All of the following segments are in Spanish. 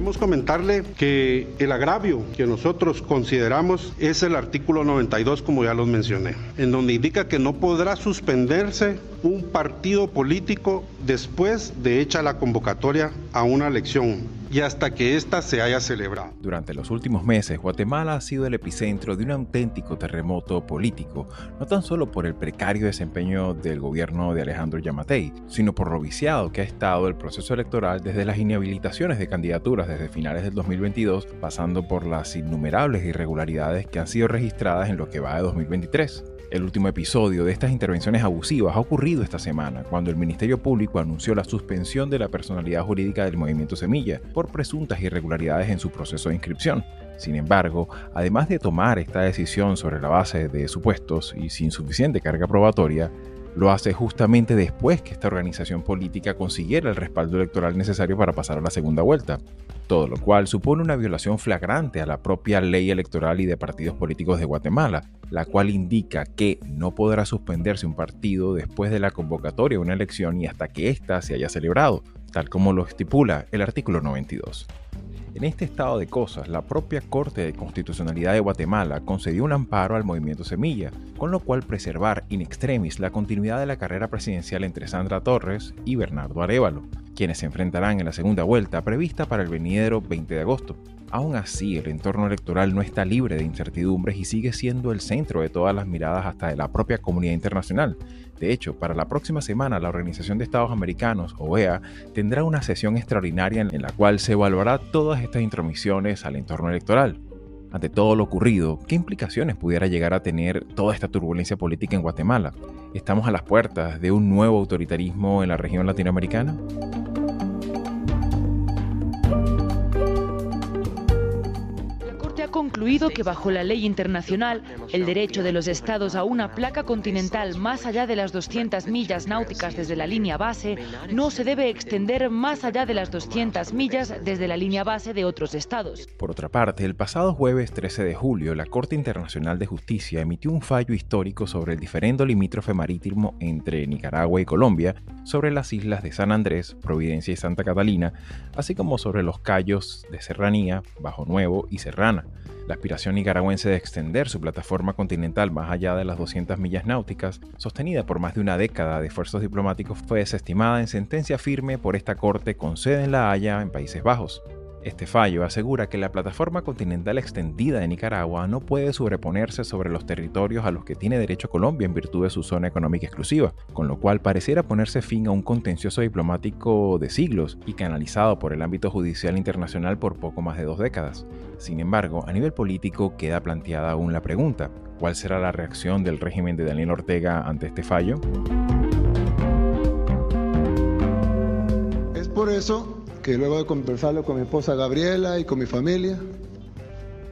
Queremos comentarle que el agravio que nosotros consideramos es el artículo 92, como ya los mencioné, en donde indica que no podrá suspenderse un partido político después de hecha la convocatoria a una elección y hasta que ésta se haya celebrado. Durante los últimos meses, Guatemala ha sido el epicentro de un auténtico terremoto político, no tan solo por el precario desempeño del gobierno de Alejandro Yamatei, sino por lo viciado que ha estado el proceso electoral desde las inhabilitaciones de candidaturas desde finales del 2022, pasando por las innumerables irregularidades que han sido registradas en lo que va de 2023. El último episodio de estas intervenciones abusivas ha ocurrido esta semana, cuando el Ministerio Público anunció la suspensión de la personalidad jurídica del movimiento Semilla por presuntas irregularidades en su proceso de inscripción. Sin embargo, además de tomar esta decisión sobre la base de supuestos y sin suficiente carga probatoria, lo hace justamente después que esta organización política consiguiera el respaldo electoral necesario para pasar a la segunda vuelta, todo lo cual supone una violación flagrante a la propia ley electoral y de partidos políticos de Guatemala, la cual indica que no podrá suspenderse un partido después de la convocatoria de una elección y hasta que ésta se haya celebrado, tal como lo estipula el artículo 92. En este estado de cosas, la propia Corte de Constitucionalidad de Guatemala concedió un amparo al movimiento Semilla, con lo cual preservar in extremis la continuidad de la carrera presidencial entre Sandra Torres y Bernardo Arevalo, quienes se enfrentarán en la segunda vuelta prevista para el venidero 20 de agosto. Aún así, el entorno electoral no está libre de incertidumbres y sigue siendo el centro de todas las miradas hasta de la propia comunidad internacional. De hecho, para la próxima semana la Organización de Estados Americanos, OEA, tendrá una sesión extraordinaria en la cual se evaluará todas estas intromisiones al entorno electoral. Ante todo lo ocurrido, ¿qué implicaciones pudiera llegar a tener toda esta turbulencia política en Guatemala? ¿Estamos a las puertas de un nuevo autoritarismo en la región latinoamericana? Concluido que bajo la ley internacional, el derecho de los estados a una placa continental más allá de las 200 millas náuticas desde la línea base no se debe extender más allá de las 200 millas desde la línea base de otros estados. Por otra parte, el pasado jueves 13 de julio, la Corte Internacional de Justicia emitió un fallo histórico sobre el diferendo limítrofe marítimo entre Nicaragua y Colombia sobre las islas de San Andrés, Providencia y Santa Catalina, así como sobre los cayos de Serranía, Bajo Nuevo y Serrana. La aspiración nicaragüense de extender su plataforma continental más allá de las 200 millas náuticas, sostenida por más de una década de esfuerzos diplomáticos, fue desestimada en sentencia firme por esta corte con sede en La Haya, en Países Bajos. Este fallo asegura que la plataforma continental extendida de Nicaragua no puede sobreponerse sobre los territorios a los que tiene derecho Colombia en virtud de su zona económica exclusiva, con lo cual pareciera ponerse fin a un contencioso diplomático de siglos y canalizado por el ámbito judicial internacional por poco más de dos décadas. Sin embargo, a nivel político queda planteada aún la pregunta, ¿cuál será la reacción del régimen de Daniel Ortega ante este fallo? Es por eso que luego de conversarlo con mi esposa Gabriela y con mi familia,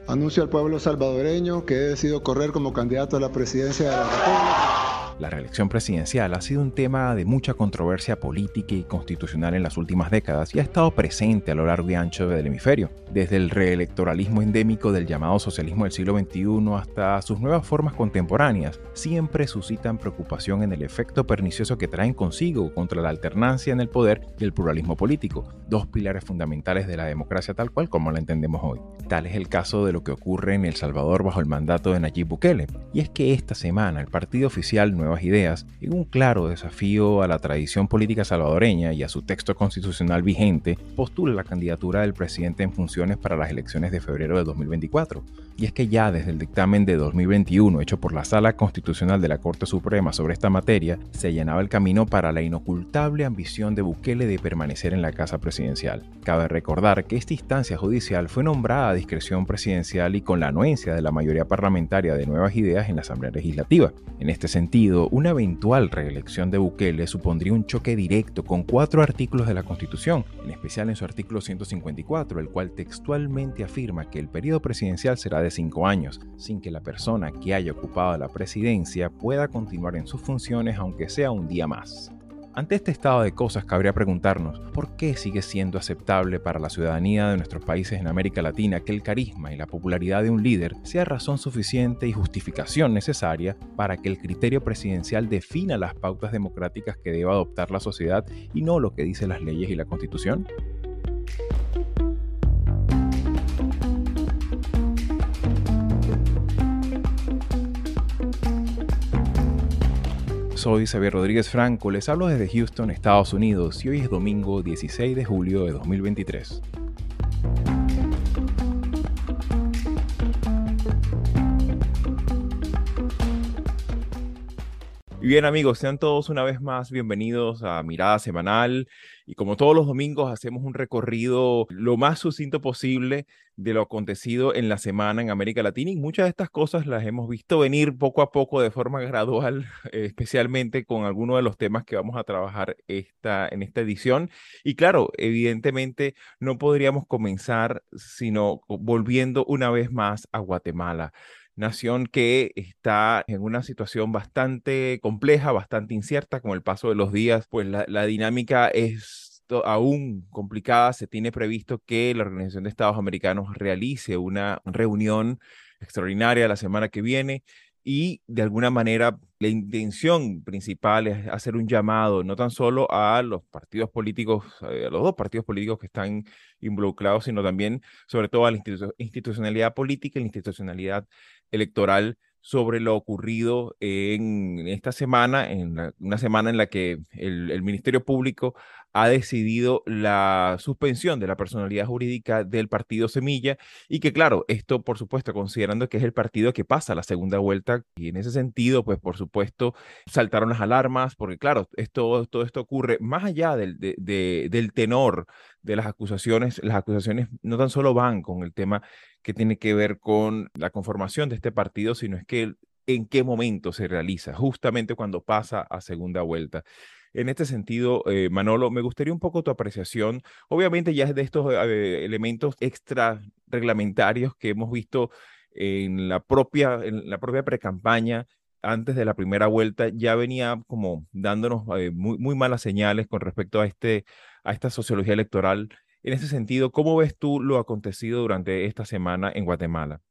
anuncio al pueblo salvadoreño que he decidido correr como candidato a la presidencia de la República. La reelección presidencial ha sido un tema de mucha controversia política y constitucional en las últimas décadas y ha estado presente a lo largo y ancho del hemisferio, desde el reelectoralismo endémico del llamado socialismo del siglo XXI hasta sus nuevas formas contemporáneas, siempre suscitan preocupación en el efecto pernicioso que traen consigo contra la alternancia en el poder y el pluralismo político, dos pilares fundamentales de la democracia tal cual como la entendemos hoy. Tal es el caso de lo que ocurre en El Salvador bajo el mandato de Nayib Bukele, y es que esta semana el partido oficial Ideas, y un claro desafío a la tradición política salvadoreña y a su texto constitucional vigente, postula la candidatura del presidente en funciones para las elecciones de febrero de 2024. Y es que ya desde el dictamen de 2021 hecho por la Sala Constitucional de la Corte Suprema sobre esta materia, se llenaba el camino para la inocultable ambición de Bukele de permanecer en la Casa Presidencial. Cabe recordar que esta instancia judicial fue nombrada a discreción presidencial y con la anuencia de la mayoría parlamentaria de Nuevas Ideas en la Asamblea Legislativa. En este sentido, una eventual reelección de Bukele supondría un choque directo con cuatro artículos de la Constitución, en especial en su artículo 154, el cual textualmente afirma que el periodo presidencial será de cinco años, sin que la persona que haya ocupado la presidencia pueda continuar en sus funciones aunque sea un día más. Ante este estado de cosas cabría preguntarnos, ¿por qué sigue siendo aceptable para la ciudadanía de nuestros países en América Latina que el carisma y la popularidad de un líder sea razón suficiente y justificación necesaria para que el criterio presidencial defina las pautas democráticas que deba adoptar la sociedad y no lo que dicen las leyes y la constitución? Soy Xavier Rodríguez Franco, les hablo desde Houston, Estados Unidos, y hoy es domingo 16 de julio de 2023. Bien amigos, sean todos una vez más bienvenidos a Mirada Semanal. Y como todos los domingos hacemos un recorrido lo más sucinto posible de lo acontecido en la semana en América Latina. Y muchas de estas cosas las hemos visto venir poco a poco de forma gradual, especialmente con algunos de los temas que vamos a trabajar esta, en esta edición. Y claro, evidentemente no podríamos comenzar sino volviendo una vez más a Guatemala nación que está en una situación bastante compleja, bastante incierta con el paso de los días, pues la, la dinámica es aún complicada. Se tiene previsto que la Organización de Estados Americanos realice una reunión extraordinaria la semana que viene y de alguna manera la intención principal es hacer un llamado no tan solo a los partidos políticos, eh, a los dos partidos políticos que están involucrados, sino también sobre todo a la institucionalidad política y la institucionalidad electoral sobre lo ocurrido en esta semana, en una semana en la que el, Ministerio Público ha decidido la suspensión de la personalidad jurídica del partido Semilla y que claro, esto por supuesto considerando que es el partido que pasa la segunda vuelta y en ese sentido pues por supuesto saltaron las alarmas porque claro, esto, todo esto ocurre más allá del, del tenor de las acusaciones, las acusaciones no tan solo van con el tema que tiene que ver con la conformación de este partido, sino es que en qué momento se realiza, justamente cuando pasa a segunda vuelta. En este sentido, eh, Manolo, me gustaría un poco tu apreciación, obviamente ya de estos eh, elementos extra reglamentarios que hemos visto en la propia, en la propia precampaña antes de la primera vuelta, ya venía como dándonos eh, muy, muy malas señales con respecto a, este, a esta sociología electoral en ese sentido, ¿cómo ves tú lo acontecido durante esta semana en Guatemala?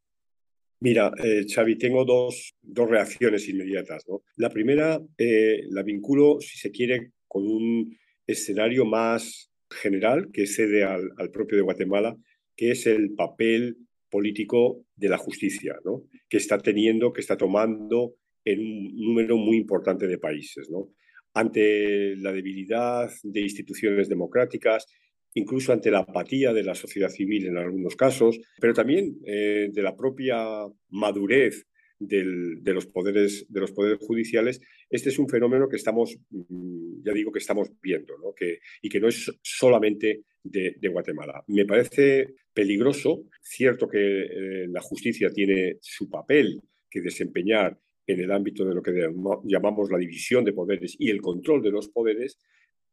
Mira, eh, Xavi, tengo dos, dos, reacciones inmediatas. La primera eh, la vinculo, si se quiere, con un escenario más general que cede al, al, propio de Guatemala, que es el papel político de la justicia, ¿no? que está teniendo, que está tomando en un número muy importante de países. ¿no? Ante la debilidad de instituciones democráticas incluso ante la apatía de la sociedad civil en algunos casos, pero también eh, de la propia madurez de, los poderes, de los poderes judiciales, este es un fenómeno que estamos, mm, ya digo que estamos viendo, ¿no? y que no es solamente de, Guatemala. Me parece peligroso, cierto que eh, la justicia tiene su papel que desempeñar en el ámbito de lo que llamamos la división de poderes y el control de los poderes,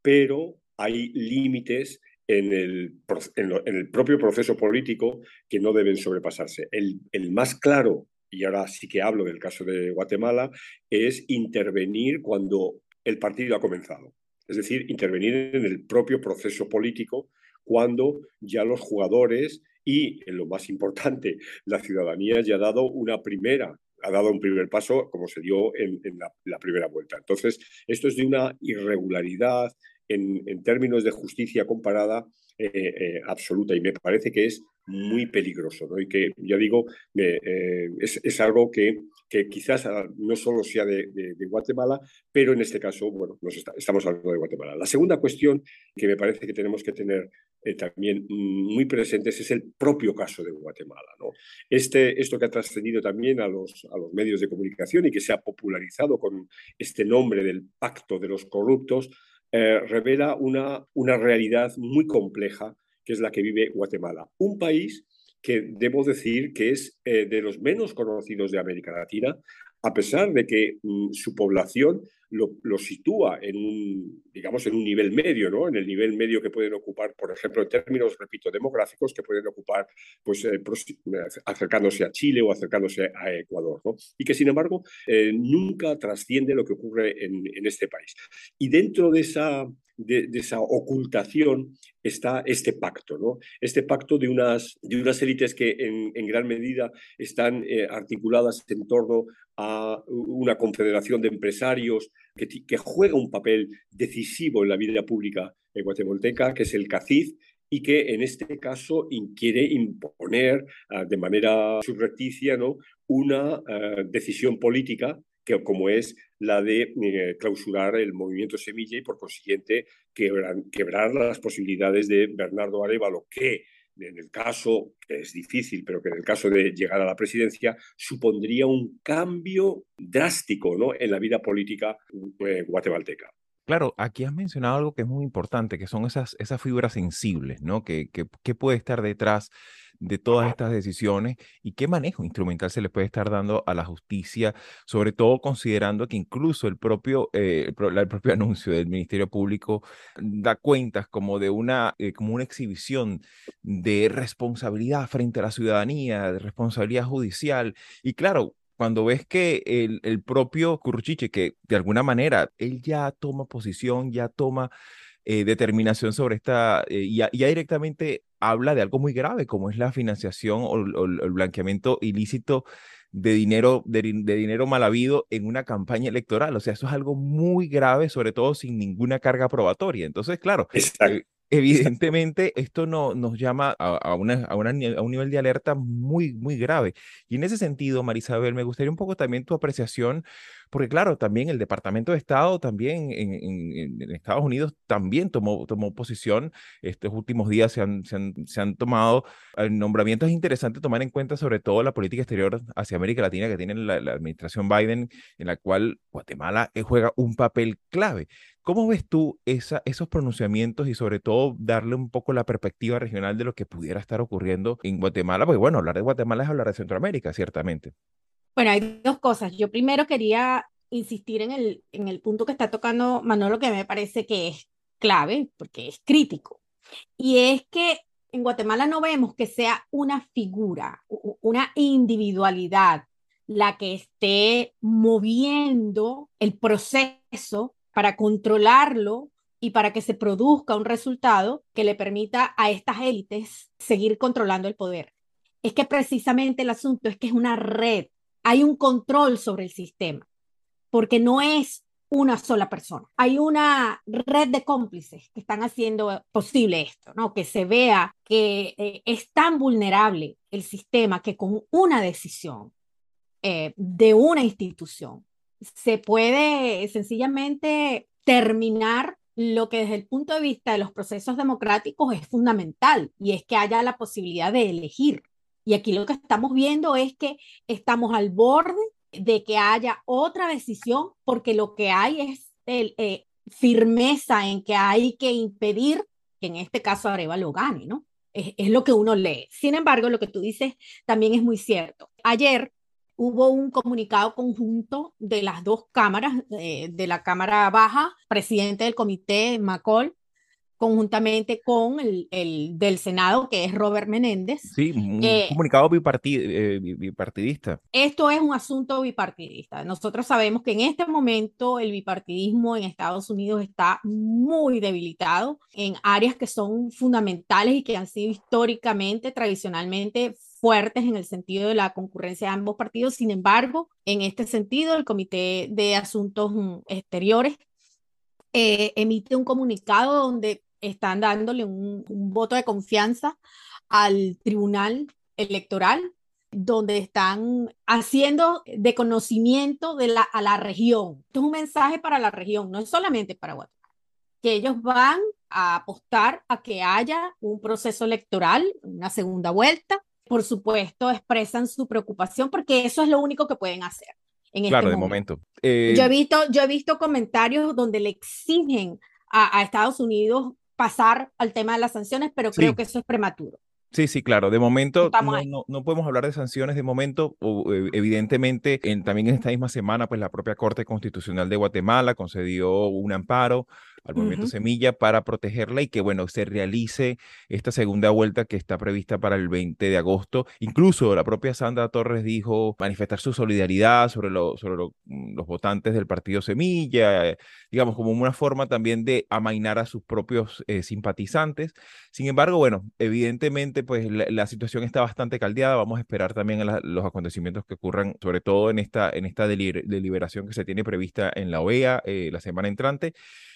pero hay límites en el, en, el, propio proceso político que no deben sobrepasarse. El, el, más claro, y ahora sí que hablo del caso de Guatemala, es intervenir cuando el partido ha comenzado. Es decir, intervenir en el propio proceso político cuando ya los jugadores y, en lo más importante, la ciudadanía ya ha dado una primera ha dado un primer paso como se dio en, la, la, primera vuelta. Entonces, esto es de una irregularidad, en, términos de justicia comparada eh, eh, absoluta y me parece que es muy peligroso ¿no? y que ya digo eh, es, algo que, que, quizás no solo sea de, Guatemala pero en este caso bueno nos estamos hablando de Guatemala la segunda cuestión que me parece que tenemos que tener también muy presentes es el propio caso de Guatemala ¿no? este, esto que ha trascendido también a los, a los medios de comunicación y que se ha popularizado con este nombre del pacto de los corruptos eh, revela una, una realidad muy compleja que es la que vive Guatemala. Un país que debo decir que es eh, de los menos conocidos de América Latina, a pesar de que mm, su población lo, sitúa en un, digamos, en un nivel medio, ¿no? En el nivel medio que pueden ocupar, por ejemplo, en términos, repito, demográficos, que pueden ocupar, pues, eh, acercándose a Chile o acercándose a Ecuador, ¿no? Y que, sin embargo, eh, nunca trasciende lo que ocurre en, este país. Y dentro de esa de, esa ocultación está este pacto, ¿no? Este pacto de unas, de unas élites que en, gran medida están eh, articuladas en torno a una confederación de empresarios que, juega un papel decisivo en la vida pública guatemalteca, que es el CACID, y que en este caso quiere imponer ah, de manera subrepticia ¿no? una ah, decisión política que, como es la de eh, clausurar el movimiento Semilla y, por consiguiente, quebrar, las posibilidades de Bernardo Arevalo, que en el caso, que es difícil, pero que en el caso de llegar a la presidencia, supondría un cambio drástico ¿no? en la vida política eh, guatemalteca. Claro, aquí has mencionado algo que es muy importante, que son esas, esas fibras sensibles, ¿no? Que, que, puede estar detrás de todas estas decisiones y qué manejo instrumental se le puede estar dando a la justicia, sobre todo considerando que incluso el propio, eh, el, propio anuncio del Ministerio Público da cuentas como de una, eh, como una exhibición de responsabilidad frente a la ciudadanía, de responsabilidad judicial. Y claro, cuando ves que el, el propio Curruchiche, que de alguna manera él ya toma posición, ya toma eh, determinación sobre esta, y ya, directamente habla de algo muy grave, como es la financiación o, el blanqueamiento ilícito de dinero, de, dinero mal habido en una campaña electoral. O sea, eso es algo muy grave, sobre todo sin ninguna carga probatoria. Entonces, claro, eh, evidentemente esto no, nos llama a, una, a, un nivel de alerta muy, muy grave. Y en ese sentido, Marisabel, me gustaría un poco también tu apreciación, porque claro, también el Departamento de Estado, también en, Estados Unidos, también tomó, tomó posición. Estos últimos días se han, se han, se han tomado eh, nombramientos interesantes tomar en cuenta sobre todo la política exterior hacia América Latina que tiene la, administración Biden, en la cual Guatemala eh, juega un papel clave. ¿Cómo ves tú esos pronunciamientos y sobre todo darle un poco la perspectiva regional de lo que pudiera estar ocurriendo en Guatemala? Porque bueno, hablar de Guatemala es hablar de Centroamérica, ciertamente. Bueno, hay dos cosas. Yo primero quería insistir en el, en el punto que está tocando Manolo, que me parece que es clave, porque es crítico. Y es que en Guatemala no vemos que sea una figura, una individualidad la que esté moviendo el proceso para controlarlo y para que se produzca un resultado que le permita a estas élites seguir controlando el poder. Es que precisamente el asunto es que es una red, hay un control sobre el sistema, porque no es una sola persona. Hay una red de cómplices que están haciendo posible esto, ¿no? Que se vea que eh, es tan vulnerable el sistema que con una decisión eh, de una institución se puede sencillamente terminar lo que desde el punto de vista de los procesos democráticos es fundamental y es que haya la posibilidad de elegir. Y aquí lo que estamos viendo es que estamos al borde de que haya otra decisión porque lo que hay es eh, firmeza en que hay que impedir que en este caso Areva lo gane, ¿no? Es, es, lo que uno lee. Sin embargo, lo que tú dices también es muy cierto. Ayer hubo un comunicado conjunto de las dos cámaras, eh, de la Cámara Baja, presidente del comité, Macol, conjuntamente con el, el, del Senado, que es Robert Menéndez. Sí, un eh, comunicado eh, bipartidista. Esto es un asunto bipartidista. Nosotros sabemos que en este momento el bipartidismo en Estados Unidos está muy debilitado en áreas que son fundamentales y que han sido históricamente, tradicionalmente fuertes en el sentido de la concurrencia de ambos partidos. Sin embargo, en este sentido, el Comité de Asuntos mm, Exteriores eh, emite un comunicado donde están dándole un, voto de confianza al Tribunal Electoral, donde están haciendo de conocimiento a la región. Esto es un mensaje para la región, no es solamente para Guatemala, que ellos van a apostar a que haya un proceso electoral, una segunda vuelta, por supuesto, expresan su preocupación porque eso es lo único que pueden hacer. En claro, este de momento. Eh, yo, he visto, yo he visto comentarios donde le exigen a, Estados Unidos pasar al tema de las sanciones, pero creo que eso es prematuro. Sí, sí, claro. De momento no, no, podemos hablar de sanciones de momento. O, eh, evidentemente, en, también en esta misma semana, pues la propia Corte Constitucional de Guatemala concedió un amparo al movimiento Semilla para protegerla y que, bueno, se realice esta segunda vuelta que está prevista para el 20 de agosto. Incluso la propia Sandra Torres dijo manifestar su solidaridad sobre, lo, sobre mm, los votantes del partido Semilla, eh, digamos, como una forma también de amainar a sus propios eh, simpatizantes. Sin embargo, bueno, evidentemente, pues la, situación está bastante caldeada. Vamos a esperar también a los acontecimientos que ocurran, sobre todo en esta, en esta deliberación que se tiene prevista en la OEA eh, la semana entrante.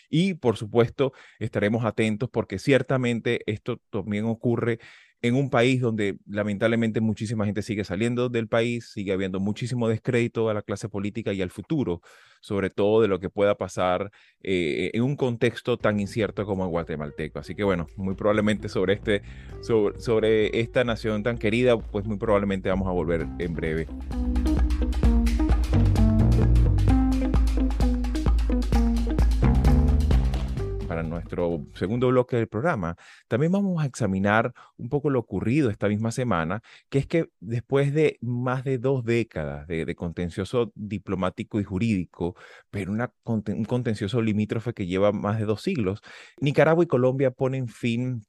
Y por supuesto, estaremos atentos porque ciertamente esto también ocurre en un país donde lamentablemente muchísima gente sigue saliendo del país, sigue habiendo muchísimo descrédito a la clase política y al futuro, sobre todo de lo que pueda pasar eh, en un contexto tan incierto como el guatemalteco. Así que bueno, muy probablemente sobre, este, sobre, sobre esta nación tan querida, pues muy probablemente vamos a volver en breve. Nuestro segundo bloque del programa, también vamos a examinar un poco lo ocurrido esta misma semana, que es que después de más de dos décadas de, contencioso diplomático y jurídico, pero una, un contencioso limítrofe que lleva más de dos siglos, Nicaragua y Colombia ponen fin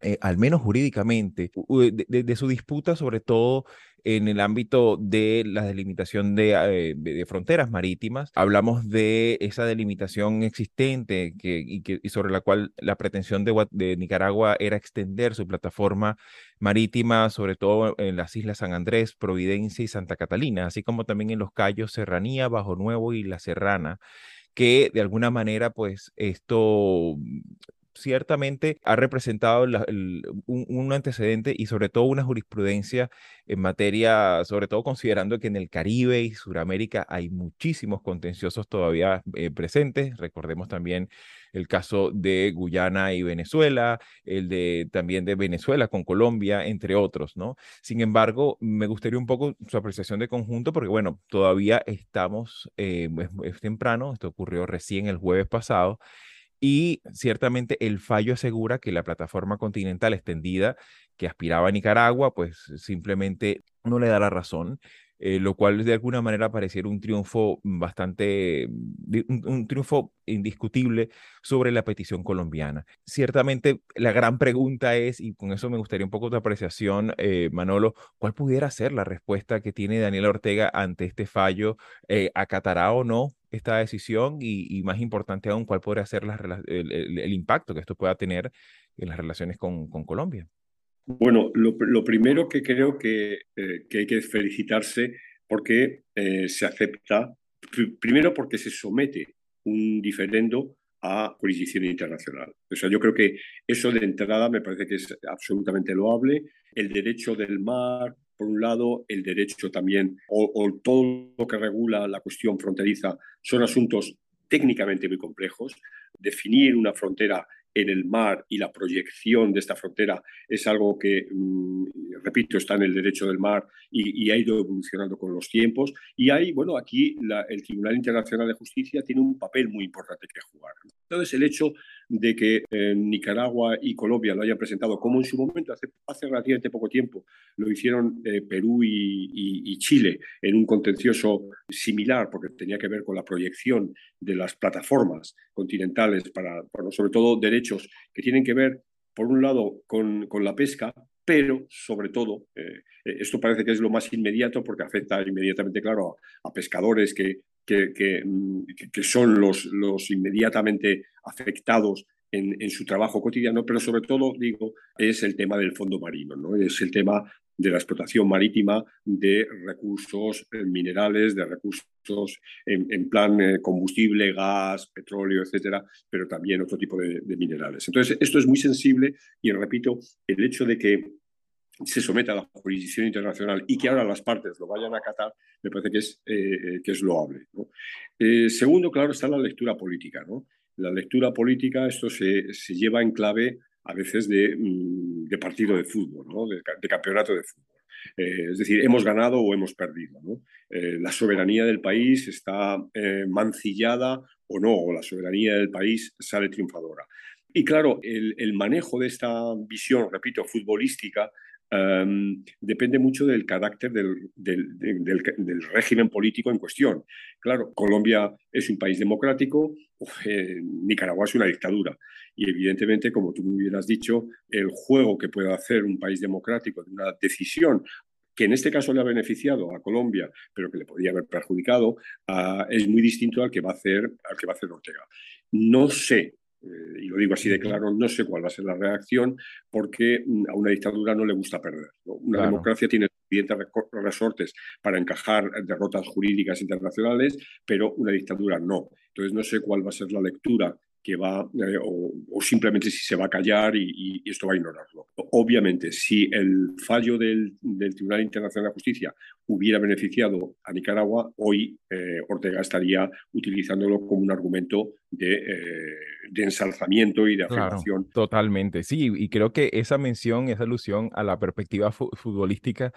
eh, al menos jurídicamente, de, su disputa, sobre todo en el ámbito de la delimitación eh, de, fronteras marítimas. Hablamos de esa delimitación existente y, sobre la cual la pretensión de, Nicaragua era extender su plataforma marítima, sobre todo en las islas San Andrés, Providencia y Santa Catalina, así como también en los Cayos Serranía, Bajo Nuevo y La Serrana que de alguna manera, pues esto ciertamente ha representado un, antecedente y sobre todo una jurisprudencia en materia, sobre todo considerando que en el Caribe y Sudamérica hay muchísimos contenciosos todavía eh, presentes. Recordemos también el caso de Guyana y Venezuela, el de también de Venezuela con Colombia, entre otros, ¿no? Sin embargo, me gustaría un poco su apreciación de conjunto porque, bueno, todavía estamos, eh, es temprano, esto ocurrió recién el jueves pasado, y ciertamente el fallo asegura que la plataforma continental extendida que aspiraba a Nicaragua, pues simplemente no le da la razón. Eh, lo cual de alguna manera pareciera un triunfo bastante, un, triunfo indiscutible sobre la petición colombiana. Ciertamente la gran pregunta es, y con eso me gustaría un poco de apreciación, eh, Manolo, ¿cuál pudiera ser la respuesta que tiene Daniel Ortega ante este fallo? Eh, ¿Acatará o no esta decisión? Y, más importante aún, ¿cuál podría ser el, impacto que esto pueda tener en las relaciones con Colombia? Bueno, lo, primero que creo que, eh, que, hay que felicitarse porque eh, se acepta, primero porque se somete un diferendo a jurisdicción internacional. O sea, yo creo que eso de entrada me parece que es absolutamente loable. El derecho del mar, por un lado, el derecho también, o, todo lo que regula la cuestión fronteriza, son asuntos técnicamente muy complejos. Definir una frontera en el mar y la proyección de esta frontera es algo que, mm, repito, está en el derecho del mar y, ha ido evolucionando con los tiempos. Y hay, bueno, aquí el Tribunal Internacional de Justicia tiene un papel muy importante que jugar. Entonces, el hecho de que eh, Nicaragua y Colombia lo hayan presentado, como en su momento, hace, relativamente poco tiempo, lo hicieron eh, Perú y, Chile en un contencioso similar, porque tenía que ver con la proyección de las plataformas continentales para, sobre todo derechos que tienen que ver, por un lado, con, con la pesca, pero sobre todo, eh, esto parece que es lo más inmediato porque afecta inmediatamente, claro, a pescadores que Mm, que, son los, los inmediatamente afectados en, su trabajo cotidiano, pero sobre todo, digo, es el tema del fondo marino, ¿no? es el tema de la explotación marítima de recursos eh, minerales, de recursos en, plan eh, combustible, gas, petróleo, etcétera, pero también otro tipo de minerales. Entonces, esto es muy sensible y repito, el hecho de que se someta a la jurisdicción internacional y que ahora las partes lo vayan a acatar, me parece que es, eh, que es loable. Eh, segundo, claro, está la lectura política. ¿no? La lectura política, esto se, se lleva en clave a veces de, mm, de partido de fútbol, ¿no? de, campeonato de fútbol. Eh, es decir, hemos ganado o hemos perdido. ¿no? la soberanía del país está mancillada o no, o la soberanía del país sale triunfadora. Y claro, el, el, manejo de esta visión, repito, futbolística depende mucho del carácter del, del, régimen político en cuestión. Claro, Colombia es un país democrático, eh, Nicaragua es una dictadura. Y evidentemente, como tú muy bien has dicho, el juego que puede hacer un país democrático de una decisión que en este caso le ha beneficiado a Colombia, pero que le podría haber perjudicado, ah, es muy distinto al que va a hacer, al que va a hacer Ortega. No sé, eh, y lo digo así de claro, no sé cuál va a ser la reacción, porque mm, a una dictadura no le gusta perder. Una democracia tiene suficientes resortes para encajar derrotas jurídicas internacionales, pero una dictadura no. Entonces no sé cuál va a ser la lectura que va, eh, o, simplemente si se va a callar y, esto va a ignorarlo. Obviamente, si el fallo del, Tribunal Internacional de Justicia hubiera beneficiado a Nicaragua, hoy eh, Ortega estaría utilizándolo como un argumento de, eh, ensalzamiento y de afirmación. totalmente, sí, y creo que esa mención, esa alusión a la perspectiva futbolística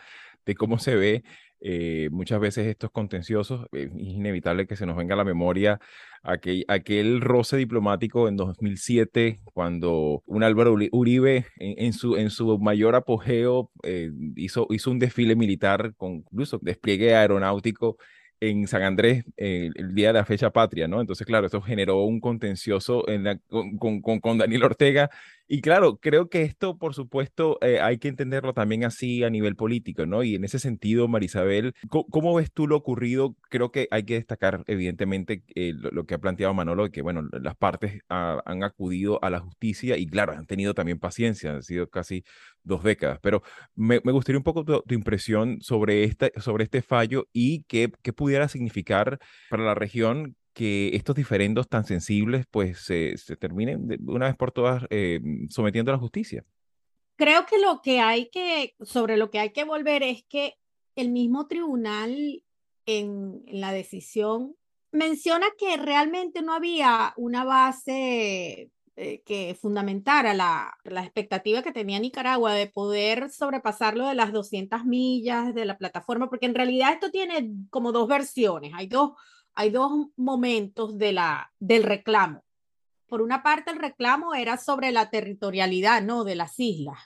de cómo se ve eh, muchas veces estos contenciosos, es inevitable que se nos venga a la memoria aquel, aquel roce diplomático en 2007, cuando un Álvaro Uribe en, su, en su mayor apogeo eh, hizo, hizo un desfile militar con incluso despliegue aeronáutico en San Andrés eh, el día de la fecha patria, ¿no? Entonces, claro, eso generó un contencioso con, con, con, Daniel Ortega. Y claro, creo que esto, por supuesto, eh, hay que entenderlo también así a nivel político, ¿no? Y en ese sentido, Marisabel, ¿cómo, ves tú lo ocurrido? Creo que hay que destacar, evidentemente, eh, lo, que ha planteado Manolo, que, bueno, las partes han acudido a la justicia y, claro, han tenido también paciencia, han sido casi dos décadas. Pero me, gustaría un poco tu, impresión sobre, esta, sobre este fallo y qué, qué pudiera significar para la región que estos diferendos tan sensibles pues se, terminen de una vez por todas eh, sometiendo a la justicia. Creo que lo que hay que, sobre lo que hay que volver es que el mismo tribunal en, la decisión menciona que realmente no había una base eh, que fundamentara la, la, expectativa que tenía Nicaragua de poder sobrepasarlo de las 200 millas de la plataforma, porque en realidad esto tiene como dos versiones, hay dos, hay dos momentos de la, del reclamo. Por una parte, el reclamo era sobre la territorialidad, ¿no? De las islas.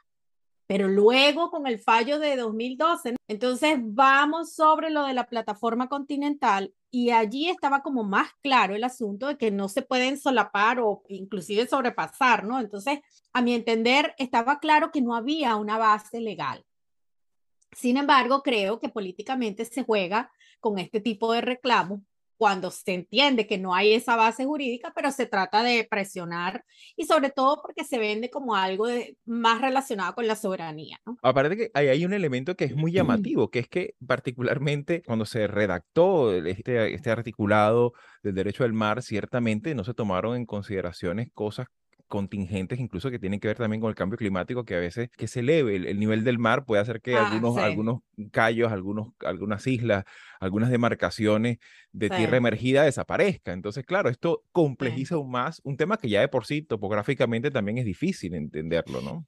Pero luego, con el fallo de 2012, entonces vamos sobre lo de la plataforma continental y allí estaba como más claro el asunto de que no se pueden solapar o inclusive sobrepasar, ¿no? Entonces, a mi entender, estaba claro que no había una base legal. Sin embargo, creo que políticamente se juega con este tipo de reclamos cuando se entiende que no hay esa base jurídica, pero se trata de presionar y sobre todo porque se vende como algo más relacionado con la soberanía. ¿no? Aparte que hay, hay un elemento que es muy llamativo, que es que particularmente cuando se redactó este, este articulado del derecho al mar, ciertamente no se tomaron en consideraciones cosas contingentes incluso que tienen que ver también con el cambio climático, que a veces que se eleve el, nivel del mar puede hacer que ah, algunos, algunos callos, algunos, algunas islas, algunas demarcaciones de tierra emergida desaparezcan. Entonces, claro, esto complejiza aún más un tema que ya de por sí topográficamente también es difícil entenderlo, ¿no?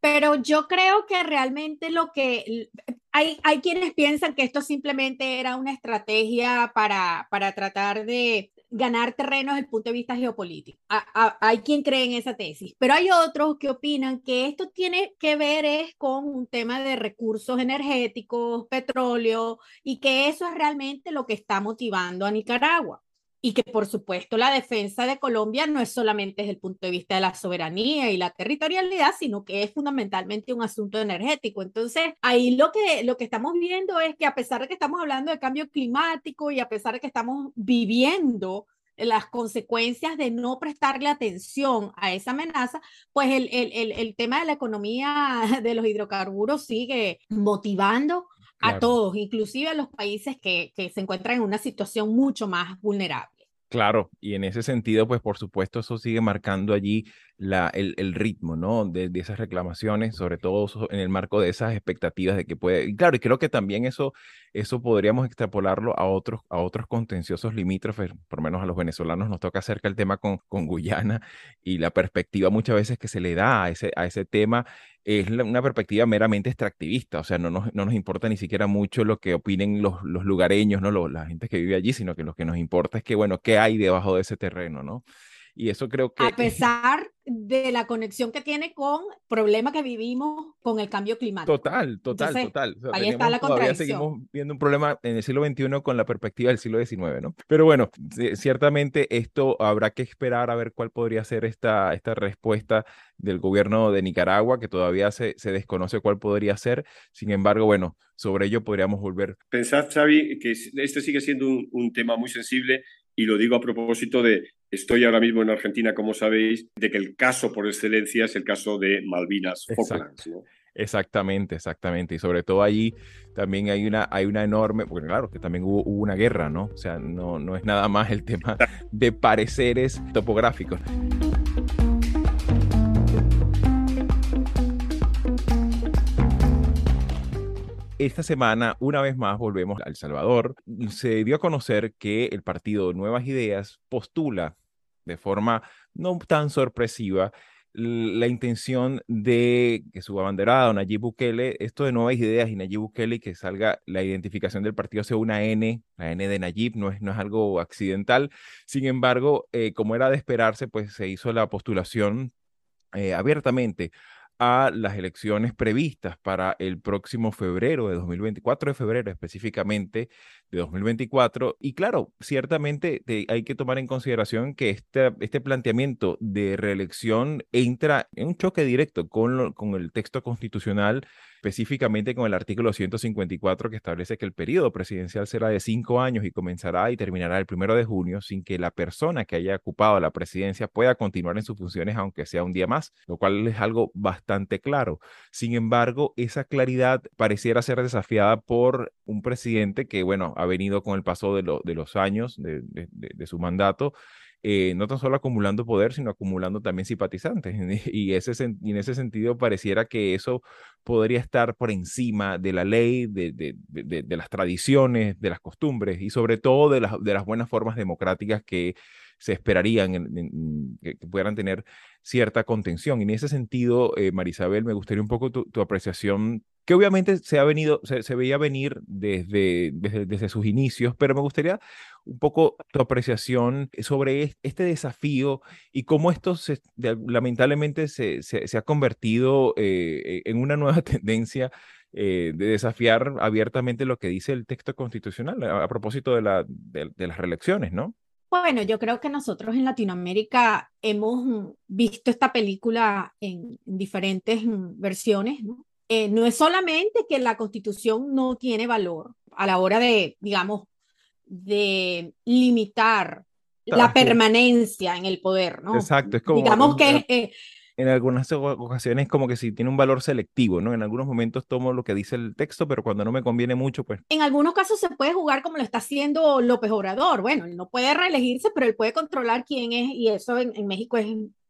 Pero yo creo que realmente lo que hay, hay quienes piensan que esto simplemente era una estrategia para, para tratar de ganar terreno desde el punto de vista geopolítico. hay quien cree en esa tesis, pero hay otros que opinan que esto tiene que ver es con un tema de recursos energéticos, petróleo, y que eso es realmente lo que está motivando a Nicaragua y que por supuesto la defensa de Colombia no es solamente desde el punto de vista de la soberanía y la territorialidad, sino que es fundamentalmente un asunto energético. Entonces, ahí lo que, lo que estamos viendo es que a pesar de que estamos hablando de cambio climático y a pesar de que estamos viviendo las consecuencias de no prestarle atención a esa amenaza, pues el, el, el, tema de la economía de los hidrocarburos sigue motivando a todos, inclusive a los países que, que se encuentran en una situación mucho más vulnerable. Claro, y en ese sentido, pues por supuesto eso sigue marcando allí la, el, el ritmo, ¿no? De, de, esas reclamaciones, sobre todo en el marco de esas expectativas de que puede, y claro, y creo que también eso, eso podríamos extrapolarlo a otros, a otros contenciosos limítrofes, por lo menos a los venezolanos nos toca acerca el tema con, con Guyana y la perspectiva muchas veces que se le da a ese, a ese tema es una perspectiva meramente extractivista, o sea, no nos, no nos importa ni siquiera mucho lo que opinen los, los lugareños, ¿no? la gente que vive allí, sino que lo que nos importa es que, bueno, ¿qué hay debajo de ese terreno, ¿no? Y eso creo que... A pesar de la conexión que tiene con problemas que vivimos con el cambio climático. Total, total, total. ahí está la todavía seguimos viendo un problema en el siglo XXI con la perspectiva del siglo XIX, ¿no? Pero bueno, ciertamente esto habrá que esperar a ver cuál podría ser esta, esta respuesta del gobierno de Nicaragua, que todavía se, se desconoce cuál podría ser. Sin embargo, bueno, sobre ello podríamos volver. Pensad, Xavi, que este sigue siendo un, un tema muy sensible y lo digo a propósito de, estoy ahora mismo en Argentina, como sabéis, de que el caso por excelencia es el caso de Malvinas Falklands. Exactamente, exactamente. Y sobre todo allí también hay una, hay una enorme, porque claro, que también hubo, hubo, una guerra, ¿no? O sea, no, no es nada más el tema de pareceres topográficos. Esta semana, una vez más, volvemos a El Salvador. Se dio a conocer que el partido Nuevas Ideas postula de forma no tan sorpresiva la intención de que su abanderado Nayib Bukele, esto de nuevas ideas y Nayib Bukele, que salga la identificación del partido sea una N, la N de Nayib, no es, no es algo accidental. Sin embargo, eh, como era de esperarse, pues se hizo la postulación eh, abiertamente a las elecciones previstas para el próximo febrero de 2024, de febrero específicamente de 2024. Y claro, ciertamente hay que tomar en consideración que este, este planteamiento de reelección entra en un choque directo con, con el texto constitucional específicamente con el artículo 154 que establece que el periodo presidencial será de cinco años y comenzará y terminará el primero de junio sin que la persona que haya ocupado la presidencia pueda continuar en sus funciones aunque sea un día más, lo cual es algo bastante claro. Sin embargo, esa claridad pareciera ser desafiada por un presidente que, bueno, ha venido con el paso de, de los años de, de su mandato eh, no tan solo acumulando poder, sino acumulando también simpatizantes. Y, ese, en ese sentido pareciera que eso podría estar por encima de la ley, de, de, las tradiciones, de las costumbres y sobre todo de las, de las buenas formas democráticas que se esperarían que, pudieran tener cierta contención. Y en ese sentido, eh, Marisabel, me gustaría un poco tu, tu apreciación que obviamente se ha venido, se, veía venir desde, desde, sus inicios, pero me gustaría un poco tu apreciación sobre este desafío y cómo esto lamentablemente se, se, ha convertido eh, en una nueva tendencia eh, de desafiar abiertamente lo que dice el texto constitucional a, propósito de, la, de, las reelecciones, ¿no? Bueno, yo creo que nosotros en Latinoamérica hemos visto esta película en diferentes versiones, ¿no? Eh, no es solamente que la constitución no tiene valor a la hora de, digamos, de limitar la permanencia en el poder, ¿no? Exacto, es como... Digamos que... Eh, en algunas ocasiones como que sí tiene un valor selectivo, ¿no? En algunos momentos tomo lo que dice el texto, pero cuando no me conviene mucho, pues... En algunos casos se puede jugar como lo está haciendo López Obrador. Bueno, él no puede reelegirse, pero él puede controlar quién es, y eso en México es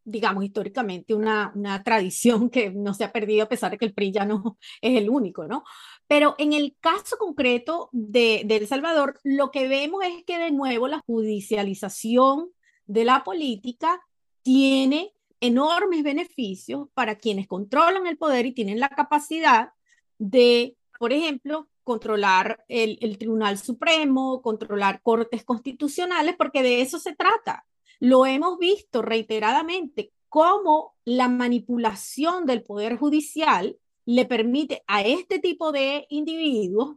digamos, históricamente una, una tradición que no se ha perdido a pesar de que el PRI ya no es el único, ¿no? Pero en el caso concreto de, El Salvador, lo que vemos es que de nuevo la judicialización de la política tiene enormes beneficios para quienes controlan el poder y tienen la capacidad de, por ejemplo, controlar el, el, Tribunal Supremo, controlar cortes constitucionales, porque de eso se trata. Lo hemos visto reiteradamente cómo la manipulación del Poder Judicial le permite a este tipo de individuos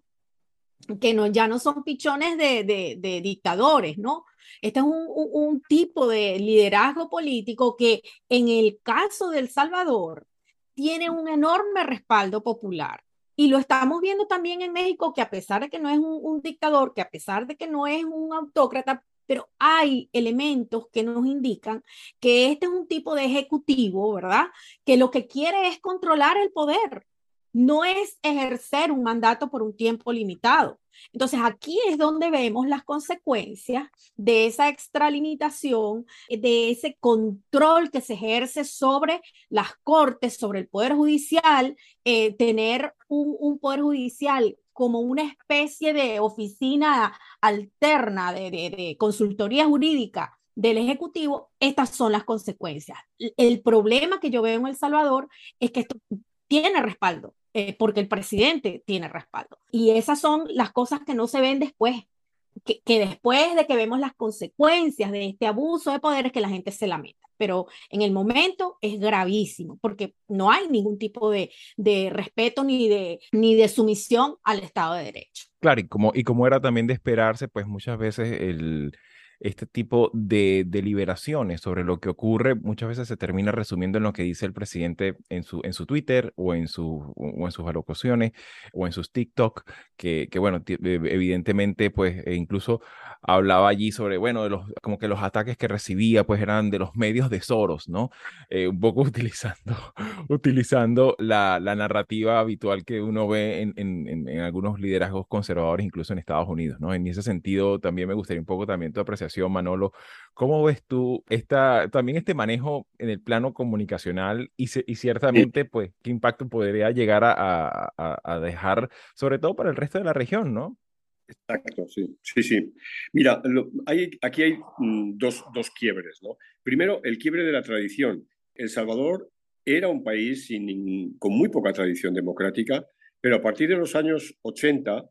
que no, ya no son pichones de, de, dictadores, ¿no? Este es un, un, tipo de liderazgo político que en el caso del Salvador tiene un enorme respaldo popular. Y lo estamos viendo también en México, que a pesar de que no es un, un, dictador, que a pesar de que no es un autócrata, pero hay elementos que nos indican que este es un tipo de ejecutivo, ¿verdad? Que lo que quiere es controlar el poder, no es ejercer un mandato por un tiempo limitado. Entonces aquí es donde vemos las consecuencias de esa extralimitación, de ese control que se ejerce sobre las cortes, sobre el poder judicial, eh, tener un, un, poder judicial como una especie de oficina alterna de, consultoría jurídica del Ejecutivo, estas son las consecuencias. El problema que yo veo en El Salvador es que esto tiene respaldo, eh, porque el presidente tiene respaldo. Y esas son las cosas que no se ven después. que, que, después de que vemos las consecuencias de este abuso de poder es que la gente se lamenta. Pero en el momento es gravísimo porque no hay ningún tipo de, de respeto ni de, ni de sumisión al Estado de Derecho. Claro, y como, y como era también de esperarse, pues muchas veces el, este tipo de deliberaciones sobre lo que ocurre muchas veces se termina resumiendo en lo que dice el presidente en su, en su Twitter o en, su, o en sus alocuciones o en sus TikTok, que, que bueno, e, evidentemente pues e incluso hablaba allí sobre, bueno, de los, como que los ataques que recibía pues eran de los medios de Soros, ¿no? Eh, un poco utilizando, utilizando la, la, narrativa habitual que uno ve en, en, en algunos liderazgos conservadores, incluso en Estados Unidos, ¿no? En ese sentido también me gustaría un poco también tu apreciación Manolo. ¿Cómo ves tú esta, también este manejo en el plano comunicacional y, y ciertamente, pues, qué impacto podría llegar a, a, dejar, sobre todo para el resto de la región, ¿no? Exacto, sí, sí, sí. Mira, hay, aquí hay mm, dos, dos, quiebres, ¿no? Primero, el quiebre de la tradición. El Salvador era un país sin, con muy poca tradición democrática, pero a partir de los años 80,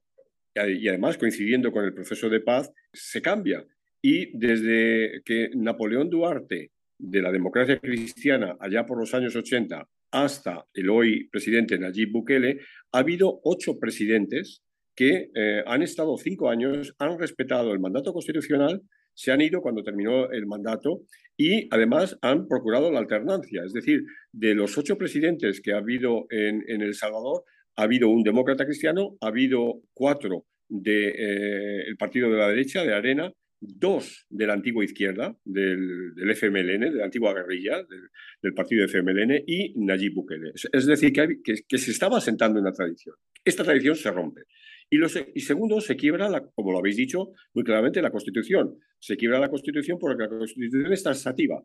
y además coincidiendo con el proceso de paz, se cambia y desde que Napoleón Duarte, de la democracia cristiana, allá por los años 80, hasta el hoy presidente Nayib Bukele, ha habido ocho presidentes que eh, han estado cinco años, han respetado el mandato constitucional, se han ido cuando terminó el mandato y además han procurado la alternancia. Es decir, de los ocho presidentes que ha habido en, El Salvador, ha habido un demócrata cristiano, ha habido cuatro del de, eh, partido de la derecha, de Arena, dos de la antigua izquierda, del, del FMLN, de la antigua guerrilla, del, partido FMLN, y Nayib Bukele. Es decir, que, se estaba sentando en la tradición. Esta tradición se rompe. Y, los, y segundo, se quiebra, como lo habéis dicho muy claramente, la Constitución. Se quiebra la Constitución porque la Constitución es taxativa.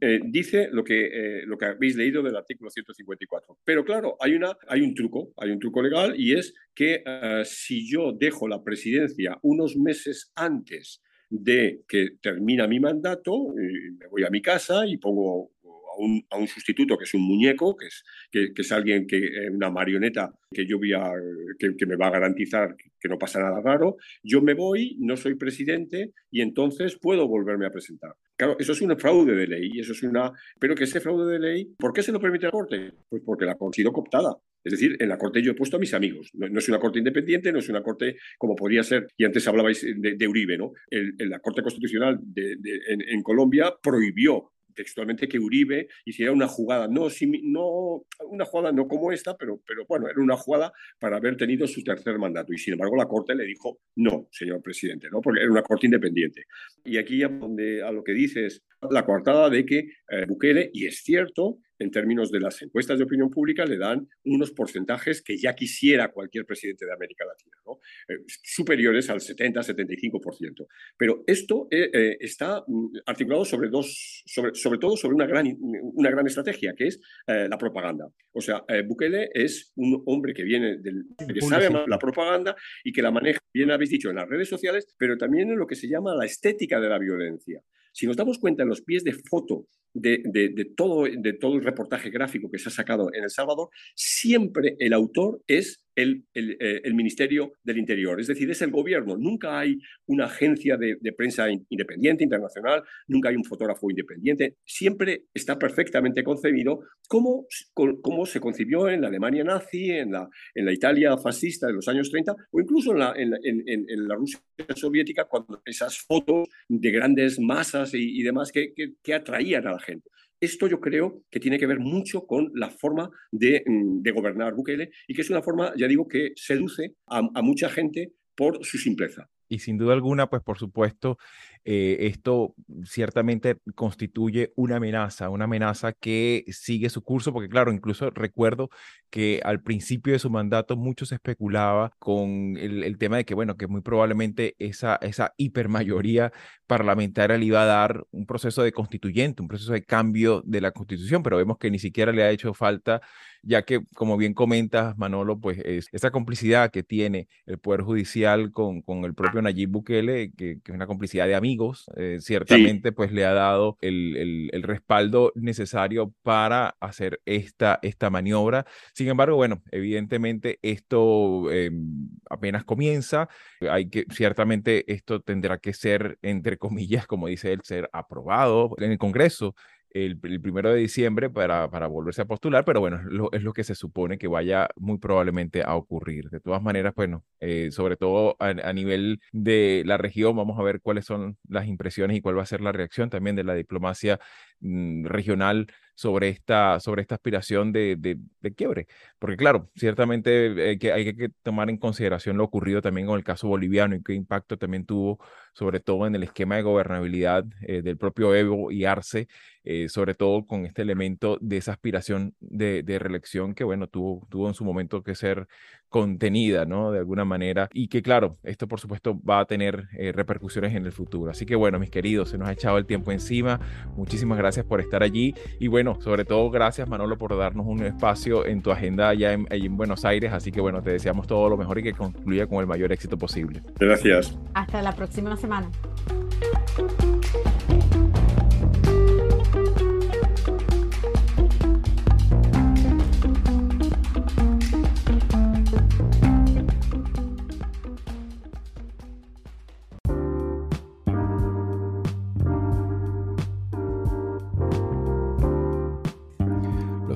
Eh, dice lo que, eh, lo que habéis leído del artículo 154. Pero claro, hay, una, hay un truco, hay un truco legal y es que eh, si yo dejo la presidencia unos meses antes de que termina mi mandato, me voy a mi casa y pongo a un, a un, sustituto que es un muñeco, que es, que, es alguien que, eh, una marioneta que yo voy a, que, que, me va a garantizar que no pasa nada raro, yo me voy, no soy presidente y entonces puedo volverme a presentar. Claro, eso es un fraude de ley, eso es una, pero que ese fraude de ley, ¿por qué se lo permite la Corte? Pues porque la ha sido cooptada. Es decir, en la Corte yo he puesto a mis amigos. No, es una Corte independiente, no es una Corte como podría ser, y antes hablabais de, Uribe, ¿no? La Corte Constitucional de, en, Colombia prohibió textualmente que Uribe hiciera una jugada, no, no una jugada no como esta, pero, bueno, era una jugada para haber tenido su tercer mandato. Y sin embargo la Corte le dijo, no, señor presidente, ¿no? porque era una Corte independiente. Y aquí donde, a lo que dices, la coartada de que eh, y es cierto, en términos de las encuestas de opinión pública, le dan unos porcentajes que ya quisiera cualquier presidente de América Latina, ¿no? Eh, superiores al 70-75%. Pero esto eh, eh, está mm, articulado sobre dos, sobre, sobre todo sobre una gran, una gran estrategia, que es la propaganda. O sea, Bukele es un hombre que viene del, que sabe la propaganda y que la maneja, bien habéis dicho, en las redes sociales, pero también en lo que se llama la estética de la violencia. Si nos damos cuenta en los pies de foto de, todo, de todo el reportaje gráfico que se ha sacado en El Salvador, siempre el autor es el, eh, el, Ministerio del Interior, es decir, es el gobierno. Nunca hay una agencia de, prensa independiente, internacional, nunca hay un fotógrafo independiente. Siempre está perfectamente concebido como, como se concibió en la Alemania nazi, en la, en la Italia fascista de los años 30 o incluso en la, en, la Rusia soviética, cuando esas fotos de grandes masas y, demás que, que atraían a la gente. Esto yo creo que tiene que ver mucho con la forma de, mm, gobernar Bukele y que es una forma, ya digo, que seduce a mucha gente por su simpleza. Y sin duda alguna, pues por supuesto, eh, esto ciertamente constituye una amenaza, una amenaza que sigue su curso, porque claro, incluso recuerdo que al principio de su mandato mucho se especulaba con el, tema de que, bueno, que muy probablemente esa, esa hipermayoría parlamentaria le iba a dar un proceso de constituyente, un proceso de cambio de la constitución, pero vemos que ni siquiera le ha hecho falta, ya que, como bien comentas, Manolo, pues es esa complicidad que tiene el Poder Judicial con, con el propio Nayib Bukele, que, que es una complicidad de amigos amigos, eh, ciertamente pues le ha dado el, el, respaldo necesario para hacer esta, esta maniobra. Sin embargo, bueno, evidentemente esto em, apenas comienza, hay que, ciertamente esto tendrá que ser, entre comillas, como dice él, ser aprobado en el Congreso el, primero de diciembre para, para, volverse a postular, pero bueno, es lo, que se supone que vaya muy probablemente a ocurrir. De todas maneras, bueno, eh, sobre todo a, nivel de la región, vamos a ver cuáles son las impresiones y cuál va a ser la reacción también de la diplomacia mm, regional sobre esta, sobre esta aspiración de, de, quiebre. Porque claro, ciertamente hay que, hay que tomar en consideración lo ocurrido también con el caso boliviano y qué impacto también tuvo, sobre todo en el esquema de gobernabilidad eh, del propio Evo y Arce, eh, sobre todo con este elemento de esa aspiración de, de, reelección que, bueno, tuvo, tuvo en su momento que ser contenida, ¿no? De alguna manera. Y que, claro, esto por supuesto va a tener eh, repercusiones en el futuro. Así que, bueno, mis queridos, se nos ha echado el tiempo encima. Muchísimas gracias por estar allí. Y bueno, sobre todo gracias, Manolo, por darnos un espacio en tu agenda allá en, en Buenos Aires. Así que, bueno, te deseamos todo lo mejor y que concluya con el mayor éxito posible. Gracias. Hasta la próxima semana.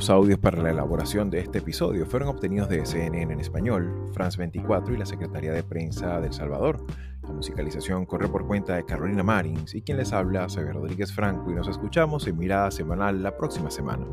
Los audios para la elaboración de este episodio fueron obtenidos de CNN en español, France 24 y la Secretaría de Prensa del Salvador. La musicalización corre por cuenta de Carolina Marins y quien les habla, soy Rodríguez Franco y nos escuchamos en Mirada Semanal la próxima semana.